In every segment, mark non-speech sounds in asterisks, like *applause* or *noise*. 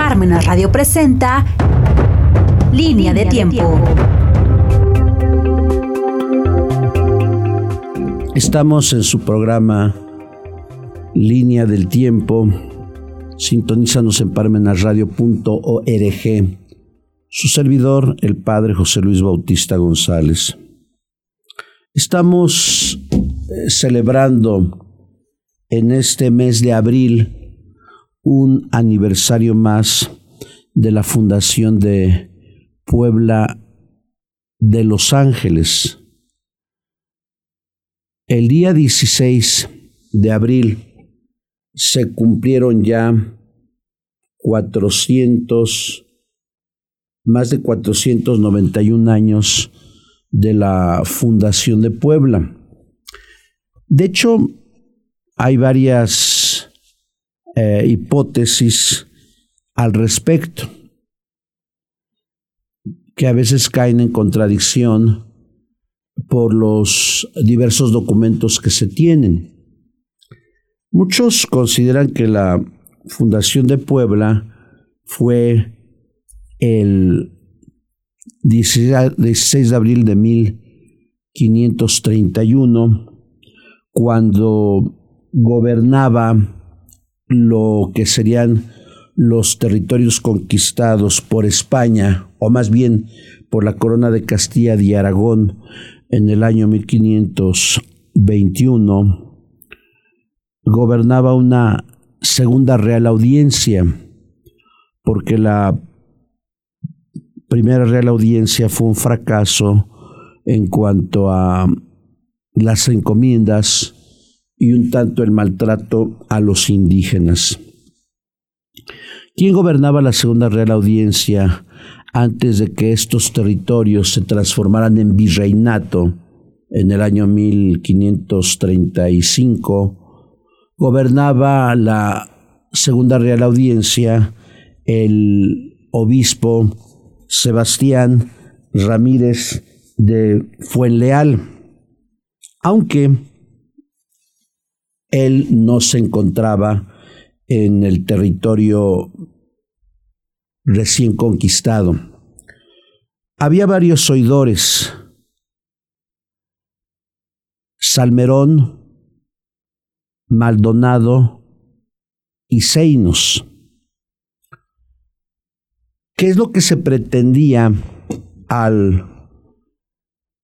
Parmenas Radio presenta Línea de Tiempo. Estamos en su programa Línea del Tiempo. Sintonízanos en parmenasradio.org. Su servidor, el padre José Luis Bautista González. Estamos eh, celebrando en este mes de abril un aniversario más de la fundación de Puebla de Los Ángeles. El día 16 de abril se cumplieron ya 400, más de 491 años de la fundación de Puebla. De hecho, hay varias eh, hipótesis al respecto que a veces caen en contradicción por los diversos documentos que se tienen. Muchos consideran que la fundación de Puebla fue el 16 de abril de 1531, cuando gobernaba lo que serían los territorios conquistados por España, o más bien por la corona de Castilla y Aragón en el año 1521, gobernaba una segunda real audiencia, porque la primera real audiencia fue un fracaso en cuanto a las encomiendas y un tanto el maltrato a los indígenas. ¿Quién gobernaba la Segunda Real Audiencia antes de que estos territorios se transformaran en virreinato en el año 1535? Gobernaba la Segunda Real Audiencia el obispo Sebastián Ramírez de Fuenleal, aunque él no se encontraba en el territorio recién conquistado. Había varios oidores. Salmerón, Maldonado y Seinos. ¿Qué es lo que se pretendía al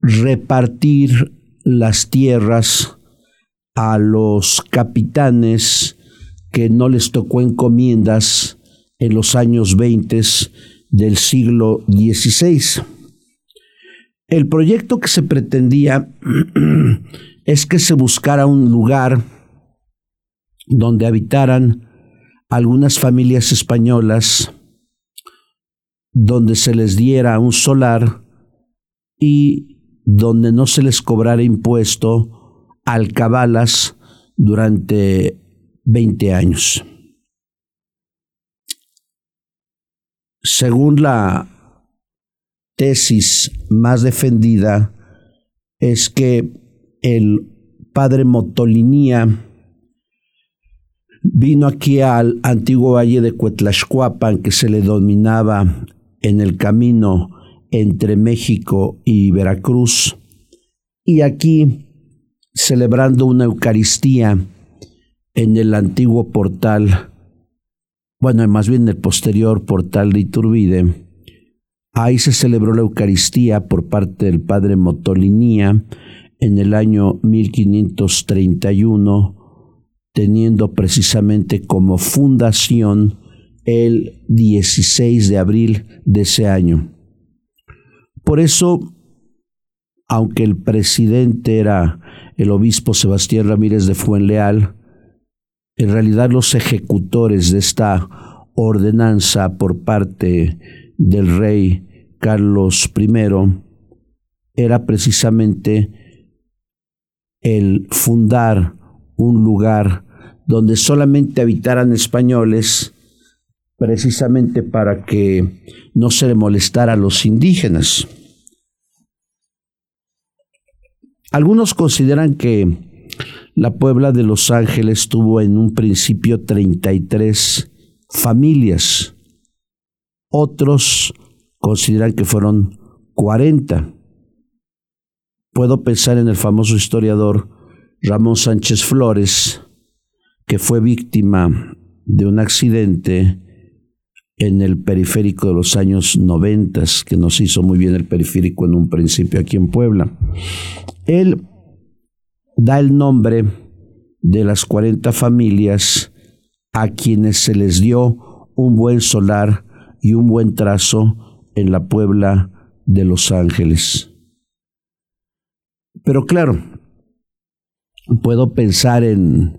repartir las tierras a los capitanes que no les tocó encomiendas en los años 20 del siglo XVI. El proyecto que se pretendía *clears throat* es que se buscara un lugar donde habitaran algunas familias españolas, donde se les diera un solar y donde no se les cobrara impuesto alcabalas durante 20 años. Según la tesis más defendida, es que el padre Motolinía vino aquí al antiguo valle de Cuetlaxcuapan, que se le dominaba en el camino entre México y Veracruz, y aquí celebrando una Eucaristía en el antiguo portal, bueno, más bien el posterior portal de Iturbide. Ahí se celebró la Eucaristía por parte del padre Motolinía en el año 1531, teniendo precisamente como fundación el 16 de abril de ese año. Por eso, aunque el presidente era el obispo Sebastián Ramírez de Fuenleal, en realidad los ejecutores de esta ordenanza por parte del rey Carlos I era precisamente el fundar un lugar donde solamente habitaran españoles, precisamente para que no se le molestara a los indígenas. Algunos consideran que la Puebla de Los Ángeles tuvo en un principio 33 familias, Otros consideran que fueron 40. Puedo pensar en el famoso historiador Ramón Sánchez Flores, que fue víctima de un accidente en el periférico de los años 90, que nos hizo muy bien el periférico en un principio aquí en Puebla. Él da el nombre de las 40 familias a quienes se les dio un buen solar y un buen trazo en la Puebla de Los Ángeles. Pero claro, puedo pensar en,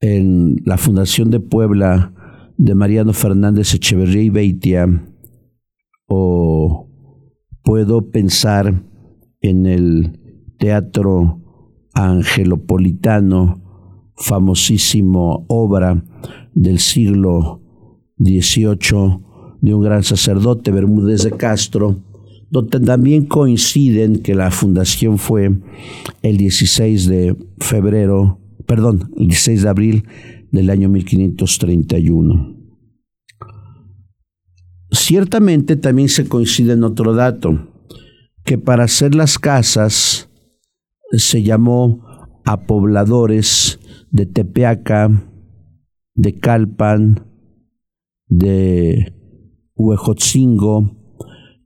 en la Fundación de Puebla de Mariano Fernández Echeverría y Beitia, o puedo pensar en el Teatro Angelopolitano, famosísimo obra del siglo XVIII de un gran sacerdote, Bermúdez de Castro, donde también coinciden que la fundación fue el 16 de febrero, perdón, el 16 de abril del año 1531. Ciertamente también se coincide en otro dato, que para hacer las casas se llamó a pobladores de Tepeaca, de Calpan, de Huejotzingo,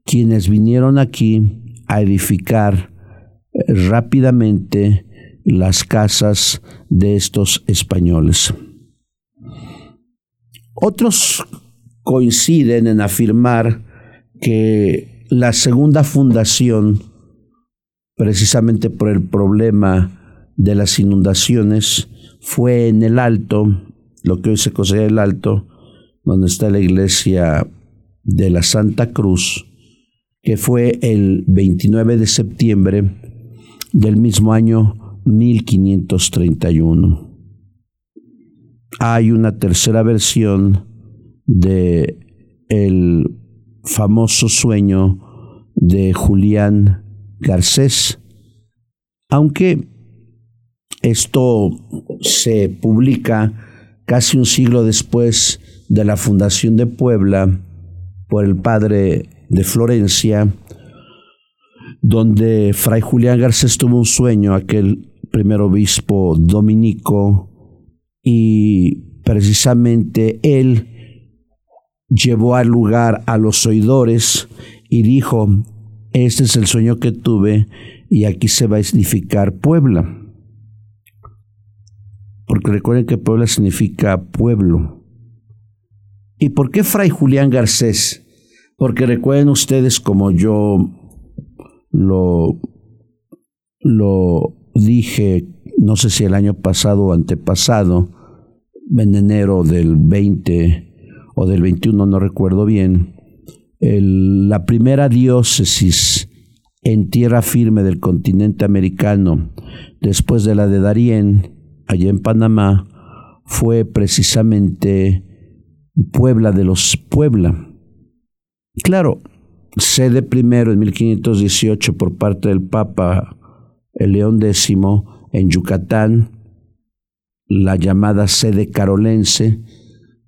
quienes vinieron aquí a edificar eh, rápidamente las casas de estos españoles. Otros coinciden en afirmar que la segunda fundación, precisamente por el problema de las inundaciones, fue en el Alto, lo que hoy se considera el Alto, donde está la iglesia de la Santa Cruz, que fue el 29 de septiembre del mismo año 1531. Hay una tercera versión de el famoso sueño de Julián Garcés, aunque esto se publica casi un siglo después de la fundación de Puebla por el padre de Florencia, donde Fray Julián Garcés tuvo un sueño, aquel primer obispo dominico, y precisamente él llevó al lugar a los oidores y dijo, este es el sueño que tuve y aquí se va a edificar Puebla. Porque recuerden que Puebla significa pueblo. ¿Y por qué Fray Julián Garcés? Porque recuerden ustedes como yo lo, lo dije no sé si el año pasado o antepasado, en enero del 20 o del 21, no recuerdo bien, la primera diócesis en tierra firme del continente americano, después de la de Darién, allá en Panamá, fue precisamente Puebla de los Puebla. Claro, sede primero en 1518 por parte del Papa el León X, en Yucatán, la llamada sede carolense.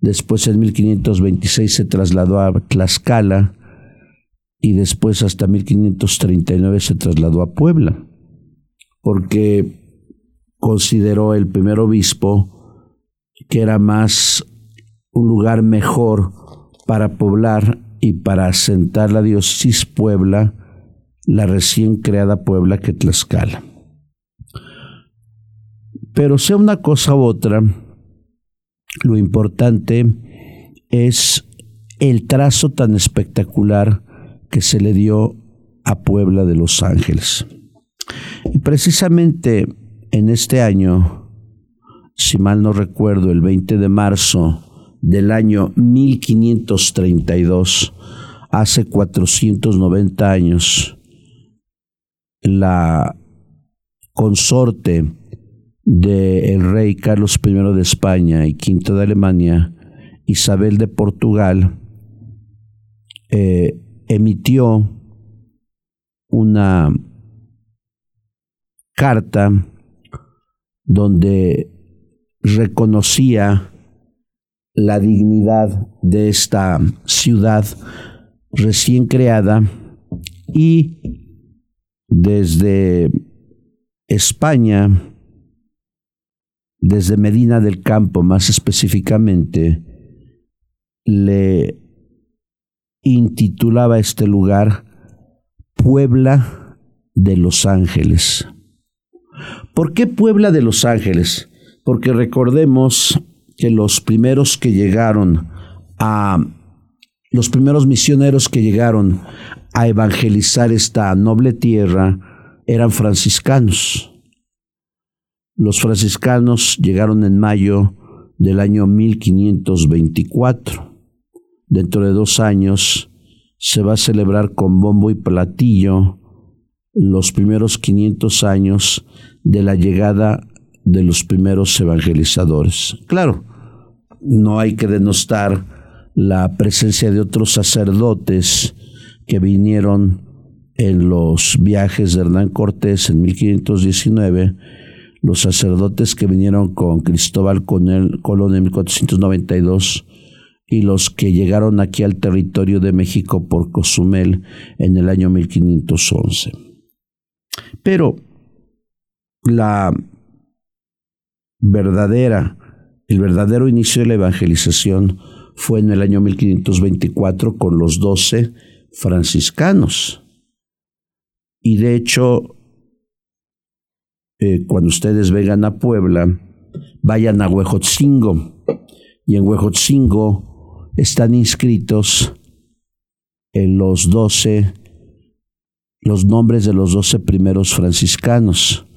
Después en 1526 se trasladó a Tlaxcala y después hasta 1539 se trasladó a Puebla, porque consideró el primer obispo que era más un lugar mejor para poblar y para asentar la diócesis Puebla, la recién creada Puebla que Tlaxcala. Pero sea una cosa u otra, lo importante es el trazo tan espectacular que se le dio a Puebla de Los Ángeles. Y precisamente en este año, si mal no recuerdo, el 20 de marzo del año 1532, hace 490 años, la consorte del rey Carlos I de España y V de Alemania, Isabel de Portugal, eh, emitió una carta donde reconocía la dignidad de esta ciudad recién creada y desde España, desde Medina del Campo más específicamente, le intitulaba este lugar Puebla de los Ángeles. ¿Por qué Puebla de los Ángeles? Porque recordemos que los primeros que llegaron a los primeros misioneros que llegaron a evangelizar esta noble tierra eran franciscanos. Los franciscanos llegaron en mayo del año 1524. Dentro de dos años se va a celebrar con bombo y platillo los primeros 500 años de la llegada de los primeros evangelizadores. Claro, no hay que denostar la presencia de otros sacerdotes que vinieron en los viajes de Hernán Cortés en 1519, los sacerdotes que vinieron con Cristóbal Colón en 1492 y los que llegaron aquí al territorio de México por Cozumel en el año 1511. Pero la verdadera el verdadero inicio de la evangelización fue en el año 1524 con los doce franciscanos. Y de hecho, eh, cuando ustedes vengan a Puebla, vayan a Huejotzingo. Y en Huejotzingo están inscritos en los doce, los nombres de los doce primeros franciscanos.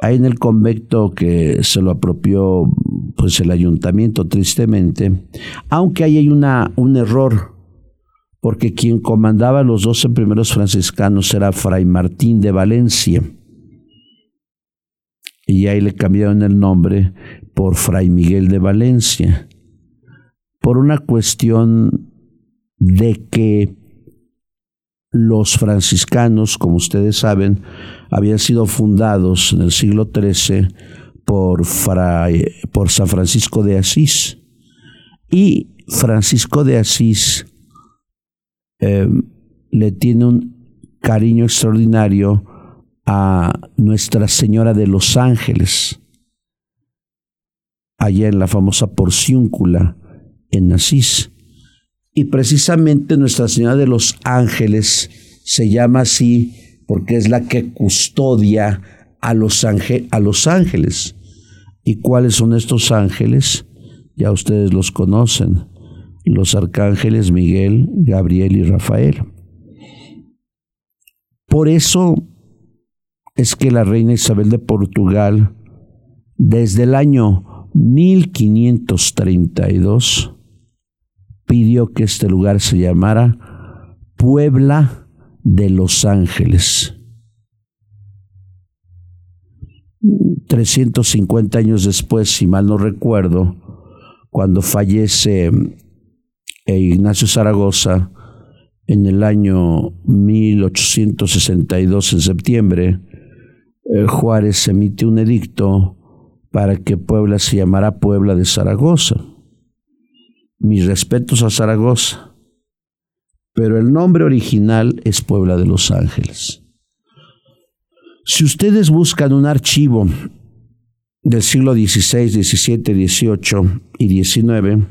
Hay en el convento que se lo apropió pues el ayuntamiento tristemente, aunque ahí hay una, un error, porque quien comandaba los doce primeros franciscanos era Fray Martín de Valencia, y ahí le cambiaron el nombre por Fray Miguel de Valencia, por una cuestión de que los franciscanos, como ustedes saben, habían sido fundados en el siglo XIII por, por San Francisco de Asís. Y Francisco de Asís eh, le tiene un cariño extraordinario a Nuestra Señora de los Ángeles, allá en la famosa Porciúncula, en Asís. Y precisamente Nuestra Señora de los Ángeles se llama así porque es la que custodia a los, a los ángeles. ¿Y cuáles son estos ángeles? Ya ustedes los conocen, los arcángeles Miguel, Gabriel y Rafael. Por eso es que la reina Isabel de Portugal, desde el año 1532, pidió que este lugar se llamara Puebla de los Ángeles. 350 años después, si mal no recuerdo, cuando fallece eh, Ignacio Zaragoza en el año 1862, en septiembre, eh, Juárez emite un edicto para que Puebla se llamara Puebla de Zaragoza. Mis respetos a Zaragoza, pero el nombre original es Puebla de Los Ángeles. Si ustedes buscan un archivo del siglo XVI, XVII, XVIII y XIX,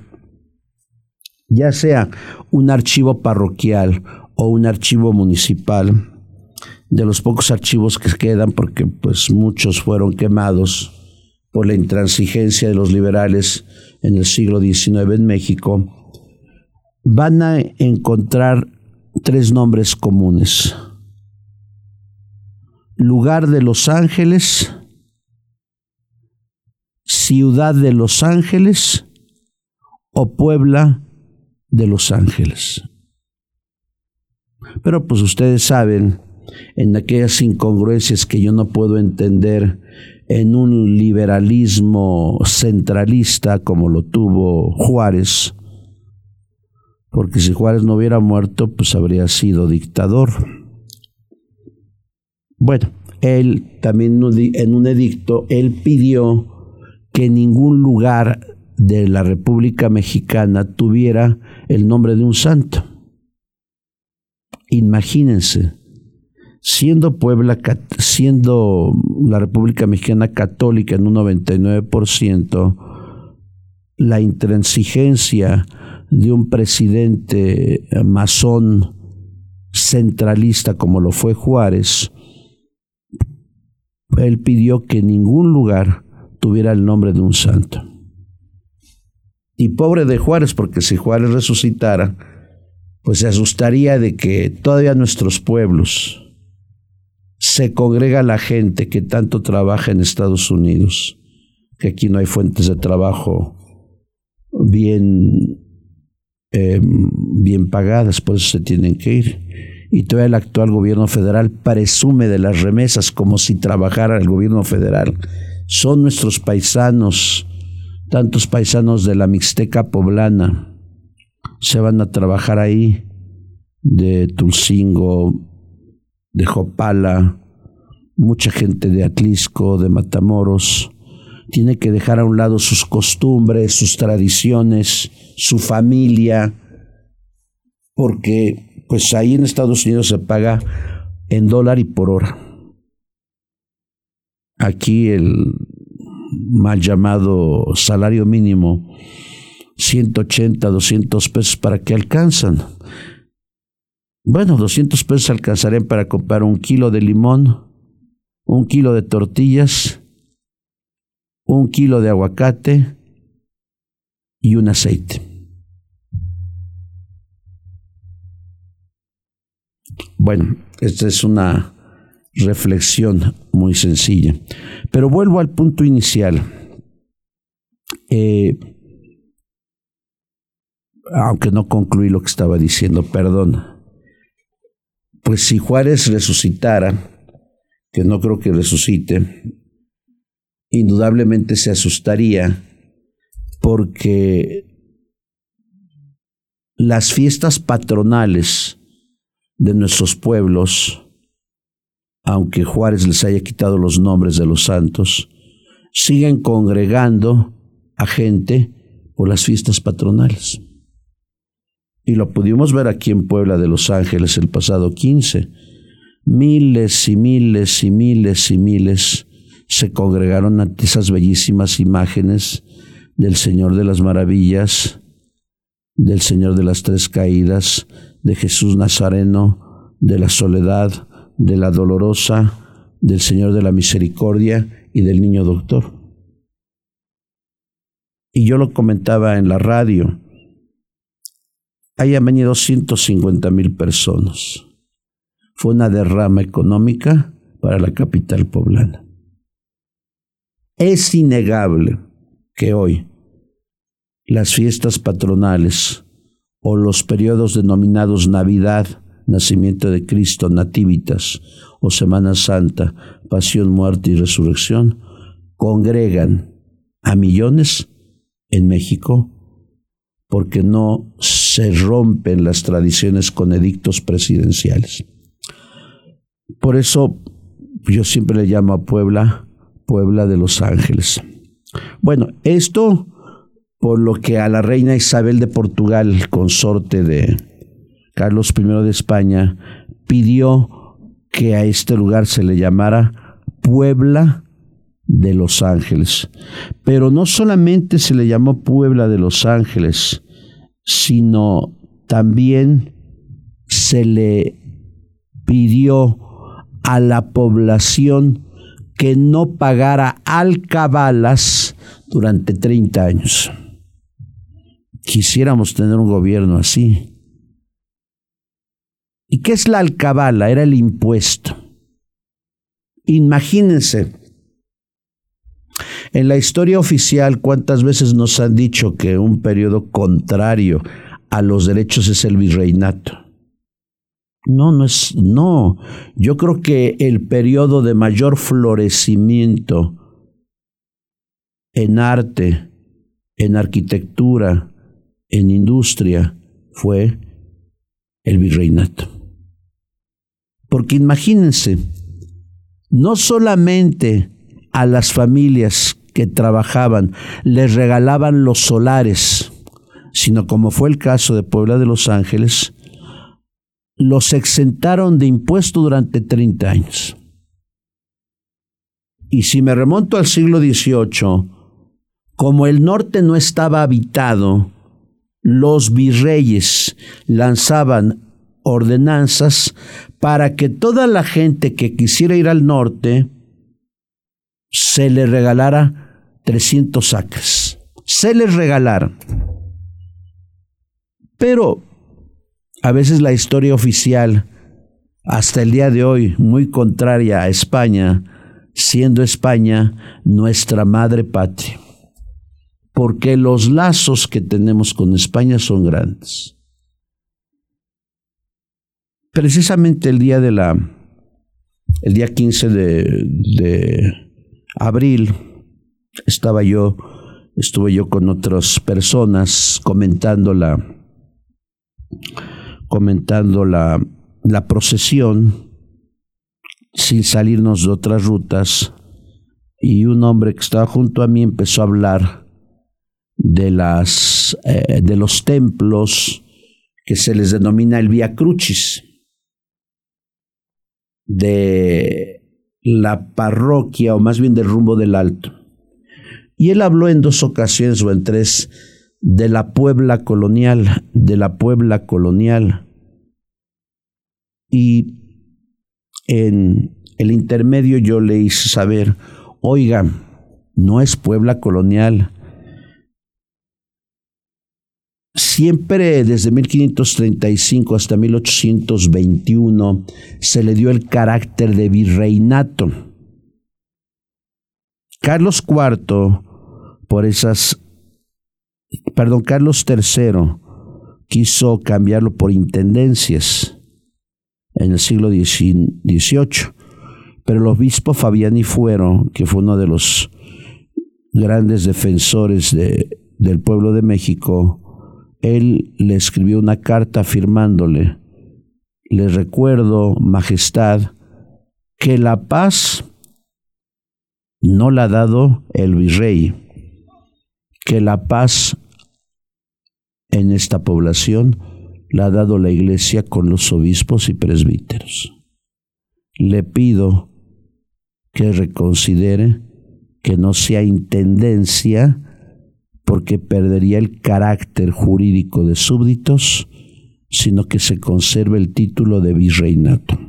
ya sea un archivo parroquial o un archivo municipal, de los pocos archivos que quedan, porque pues muchos fueron quemados por la intransigencia de los liberales en el siglo XIX en México, van a encontrar tres nombres comunes lugar de Los Ángeles, ciudad de Los Ángeles o Puebla de Los Ángeles. Pero pues ustedes saben, en aquellas incongruencias que yo no puedo entender en un liberalismo centralista como lo tuvo Juárez, porque si Juárez no hubiera muerto, pues habría sido dictador. Bueno, él también en un edicto, él pidió que ningún lugar de la República Mexicana tuviera el nombre de un santo. Imagínense, siendo Puebla, siendo la República Mexicana católica en un 99%, la intransigencia de un presidente masón centralista como lo fue Juárez, él pidió que ningún lugar tuviera el nombre de un santo. Y pobre de Juárez, porque si Juárez resucitara, pues se asustaría de que todavía nuestros pueblos se congrega la gente que tanto trabaja en Estados Unidos, que aquí no hay fuentes de trabajo bien, em, bien pagadas, por eso se tienen que ir. Y todavía el actual gobierno federal presume de las remesas como si trabajara el gobierno federal. Son nuestros paisanos, tantos paisanos de la Mixteca poblana, se van a trabajar ahí, de Tulcingo, de Jopala, mucha gente de Atlisco, de Matamoros, tiene que dejar a un lado sus costumbres, sus tradiciones, su familia, porque pues ahí en Estados Unidos se paga en dólar y por hora. Aquí el mal llamado salario mínimo, 180, 200 pesos, ¿para qué alcanzan? Bueno, 200 pesos alcanzarían para comprar un kilo de limón, un kilo de tortillas un kilo de aguacate y un aceite. Bueno, esta es una reflexión muy sencilla. Pero vuelvo al punto inicial. Eh, aunque no concluí lo que estaba diciendo, perdón. Pues si Juárez resucitara, que no creo que resucite, indudablemente se asustaría porque las fiestas patronales de nuestros pueblos, aunque Juárez les haya quitado los nombres de los santos, siguen congregando a gente por las fiestas patronales. Y lo pudimos ver aquí en Puebla de Los Ángeles el pasado 15. Miles y miles y miles y miles se congregaron ante esas bellísimas imágenes del Señor de las Maravillas, del Señor de las Tres Caídas, de Jesús Nazareno, de la Soledad, de la Dolorosa, del Señor de la Misericordia y del Niño Doctor. Y yo lo comentaba en la radio. Hayan venido 150 mil personas. Fue una derrama económica para la capital poblana. Es innegable que hoy las fiestas patronales o los periodos denominados Navidad, Nacimiento de Cristo, Nativitas o Semana Santa, Pasión, Muerte y Resurrección, congregan a millones en México porque no se rompen las tradiciones con edictos presidenciales. Por eso yo siempre le llamo a Puebla Puebla de Los Ángeles. Bueno, esto por lo que a la reina Isabel de Portugal, consorte de Carlos I de España, pidió que a este lugar se le llamara Puebla de Los Ángeles. Pero no solamente se le llamó Puebla de Los Ángeles, sino también se le pidió a la población que no pagara alcabalas durante 30 años. Quisiéramos tener un gobierno así. ¿Y qué es la alcabala? Era el impuesto. Imagínense, en la historia oficial, ¿cuántas veces nos han dicho que un periodo contrario a los derechos es el virreinato? No, no es, no. Yo creo que el periodo de mayor florecimiento en arte, en arquitectura, en industria, fue el virreinato. Porque imagínense, no solamente a las familias que trabajaban les regalaban los solares, sino como fue el caso de Puebla de Los Ángeles, los exentaron de impuesto durante 30 años. Y si me remonto al siglo XVIII, como el norte no estaba habitado, los virreyes lanzaban ordenanzas para que toda la gente que quisiera ir al norte se le regalara 300 acres. Se les regalara. Pero a veces la historia oficial, hasta el día de hoy, muy contraria a España, siendo España nuestra madre patria. Porque los lazos que tenemos con España son grandes. Precisamente el día de la, el día 15 de, de abril, estaba yo, estuve yo con otras personas comentando la, comentando la, la procesión sin salirnos de otras rutas y un hombre que estaba junto a mí empezó a hablar de las eh, de los templos que se les denomina el Via Crucis de la parroquia o más bien del rumbo del alto y él habló en dos ocasiones o en tres de la Puebla colonial de la Puebla colonial y en el intermedio yo le hice saber, oiga, no es Puebla colonial. Siempre desde 1535 hasta 1821 se le dio el carácter de virreinato. Carlos IV, por esas, perdón, Carlos III quiso cambiarlo por intendencias en el siglo XVIII. Pero el obispo Fabiani Fuero, que fue uno de los grandes defensores de, del pueblo de México, él le escribió una carta afirmándole, le recuerdo, Majestad, que la paz no la ha dado el virrey, que la paz en esta población la ha dado la iglesia con los obispos y presbíteros. Le pido que reconsidere que no sea intendencia porque perdería el carácter jurídico de súbditos, sino que se conserve el título de virreinato.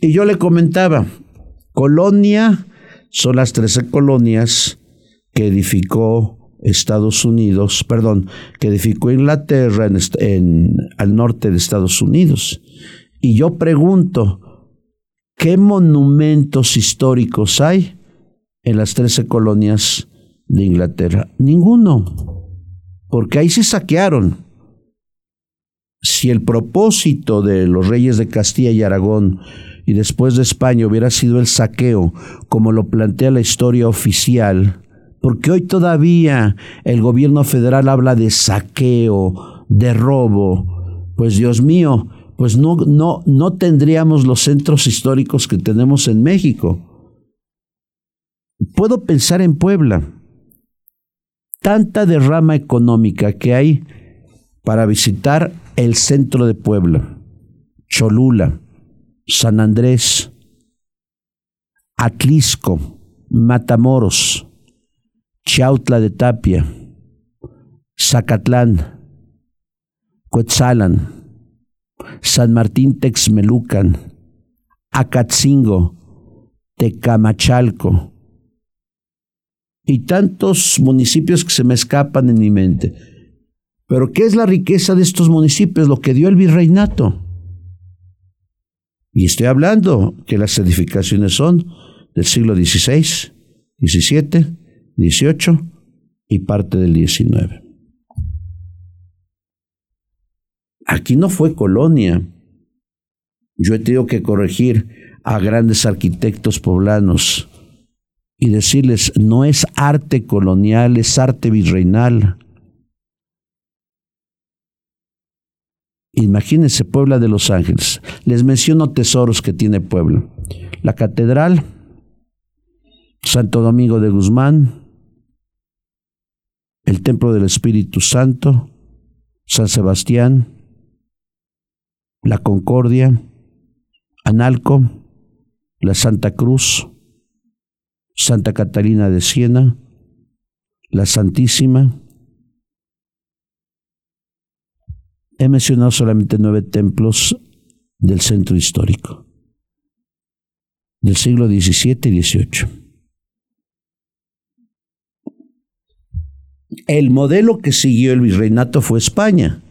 Y yo le comentaba, colonia son las trece colonias que edificó Estados Unidos, perdón, que edificó Inglaterra en, al norte de Estados Unidos. Y yo pregunto, ¿qué monumentos históricos hay en las trece colonias de Inglaterra? Ninguno, porque ahí se saquearon. Si el propósito de los reyes de Castilla y Aragón y después de España hubiera sido el saqueo, como lo plantea la historia oficial, porque hoy todavía el gobierno federal habla de saqueo, de robo. Pues Dios mío, pues no, no, no tendríamos los centros históricos que tenemos en México. Puedo pensar en Puebla. Tanta derrama económica que hay para visitar el centro de Puebla, Cholula, San Andrés, Atlisco, Matamoros, Chautla de Tapia, Zacatlán, Coetzalan, San Martín Texmelucan, Acatzingo, Tecamachalco y tantos municipios que se me escapan en mi mente. Pero ¿qué es la riqueza de estos municipios? Lo que dio el virreinato. Y estoy hablando que las edificaciones son del siglo XVI, XVII, 18 y parte del 19. Aquí no fue colonia. Yo he tenido que corregir a grandes arquitectos poblanos y decirles, no es arte colonial, es arte virreinal. Imagínense Puebla de Los Ángeles. Les menciono tesoros que tiene Puebla. La catedral, Santo Domingo de Guzmán, el Templo del Espíritu Santo, San Sebastián, la Concordia, Analco, la Santa Cruz, Santa Catalina de Siena, la Santísima. He mencionado solamente nueve templos del centro histórico, del siglo XVII y XVIII. El modelo que siguió el virreinato fue España.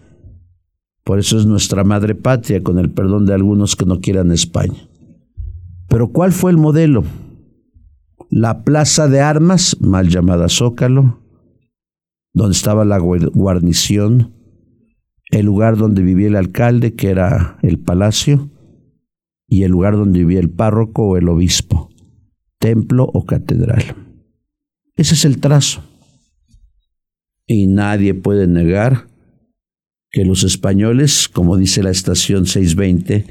Por eso es nuestra madre patria, con el perdón de algunos que no quieran España. Pero ¿cuál fue el modelo? La plaza de armas, mal llamada Zócalo, donde estaba la guarnición, el lugar donde vivía el alcalde, que era el palacio, y el lugar donde vivía el párroco o el obispo, templo o catedral. Ese es el trazo. Y nadie puede negar que los españoles, como dice la estación 620,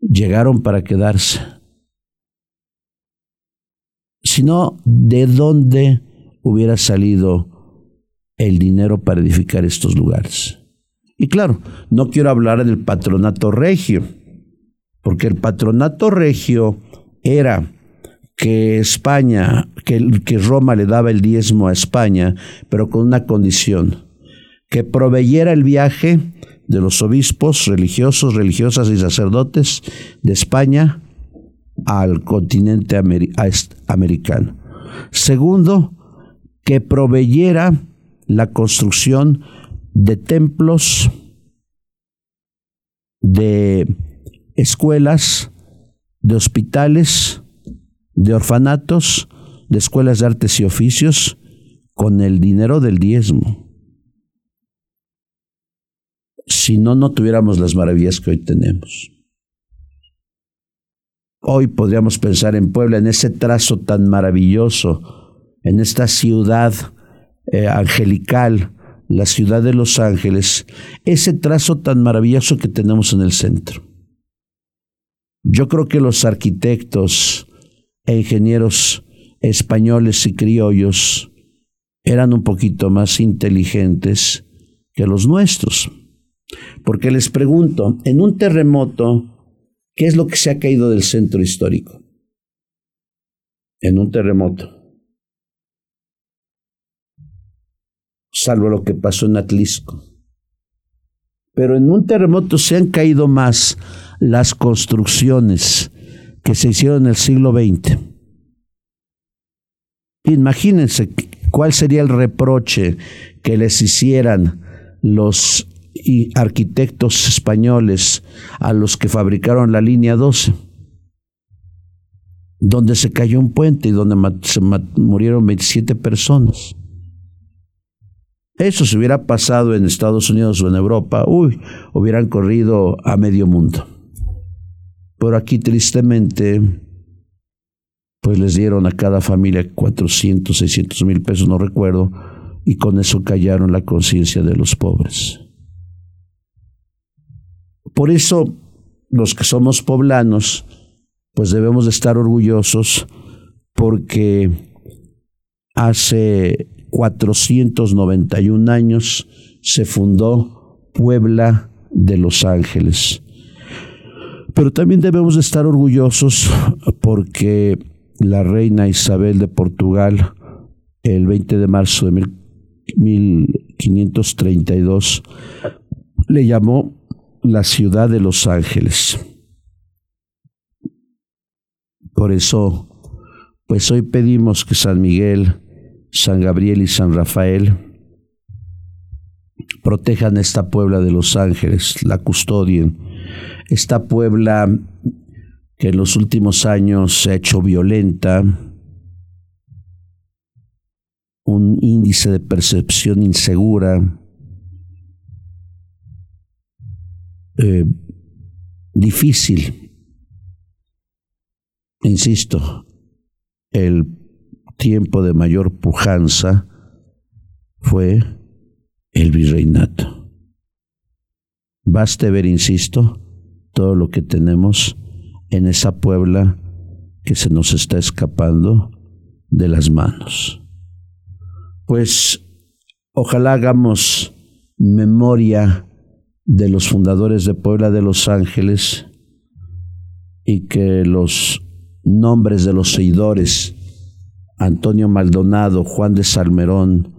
llegaron para quedarse. Sino, ¿de dónde hubiera salido el dinero para edificar estos lugares? Y claro, no quiero hablar del patronato regio, porque el patronato regio era que España, que, que Roma le daba el diezmo a España, pero con una condición, que proveyera el viaje de los obispos religiosos, religiosas y sacerdotes de España al continente americano. Segundo, que proveyera la construcción de templos, de escuelas, de hospitales, de orfanatos, de escuelas de artes y oficios, con el dinero del diezmo. Si no, no tuviéramos las maravillas que hoy tenemos. Hoy podríamos pensar en Puebla, en ese trazo tan maravilloso, en esta ciudad eh, angelical, la ciudad de los ángeles, ese trazo tan maravilloso que tenemos en el centro. Yo creo que los arquitectos, e ingenieros españoles y criollos eran un poquito más inteligentes que los nuestros. Porque les pregunto, en un terremoto, ¿qué es lo que se ha caído del centro histórico? En un terremoto. Salvo lo que pasó en Atlisco. Pero en un terremoto se han caído más las construcciones que se hicieron en el siglo XX. Imagínense cuál sería el reproche que les hicieran los arquitectos españoles a los que fabricaron la línea 12, donde se cayó un puente y donde se murieron 27 personas. Eso se hubiera pasado en Estados Unidos o en Europa, uy, hubieran corrido a medio mundo. Pero aquí tristemente, pues les dieron a cada familia 400, 600 mil pesos, no recuerdo, y con eso callaron la conciencia de los pobres. Por eso, los que somos poblanos, pues debemos de estar orgullosos porque hace 491 años se fundó Puebla de Los Ángeles. Pero también debemos de estar orgullosos porque la reina Isabel de Portugal, el 20 de marzo de 1532, le llamó la ciudad de los ángeles. Por eso, pues hoy pedimos que San Miguel, San Gabriel y San Rafael protejan esta Puebla de los ángeles, la custodien esta Puebla que en los últimos años se ha hecho violenta, un índice de percepción insegura, eh, difícil. Insisto, el tiempo de mayor pujanza fue el virreinato. Baste ver, insisto, todo lo que tenemos en esa Puebla que se nos está escapando de las manos. Pues ojalá hagamos memoria de los fundadores de Puebla de Los Ángeles y que los nombres de los seguidores Antonio Maldonado, Juan de Salmerón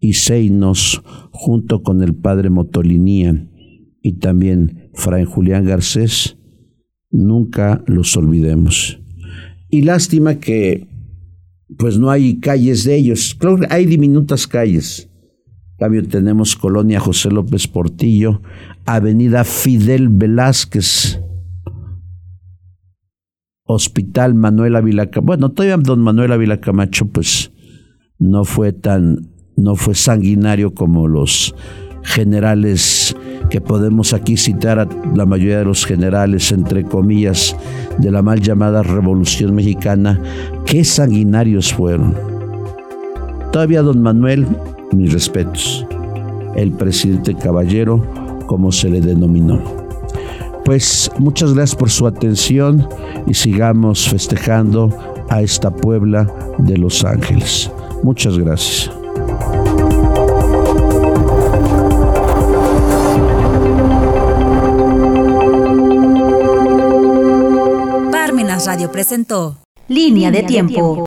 y Seinos, junto con el padre Motolinía y también Fray Julián Garcés, nunca los olvidemos. Y lástima que pues no hay calles de ellos. Claro, hay diminutas calles. Cambio tenemos Colonia José López Portillo, Avenida Fidel Velázquez, Hospital Manuel Ávila Bueno, todavía don Manuel Ávila Camacho pues no fue tan, no fue sanguinario como los generales que podemos aquí citar la mayoría de los generales, entre comillas, de la mal llamada Revolución Mexicana, qué sanguinarios fueron. Todavía don Manuel, mis respetos, el presidente caballero, como se le denominó. Pues muchas gracias por su atención y sigamos festejando a esta Puebla de Los Ángeles. Muchas gracias. Radio presentó Línea de tiempo.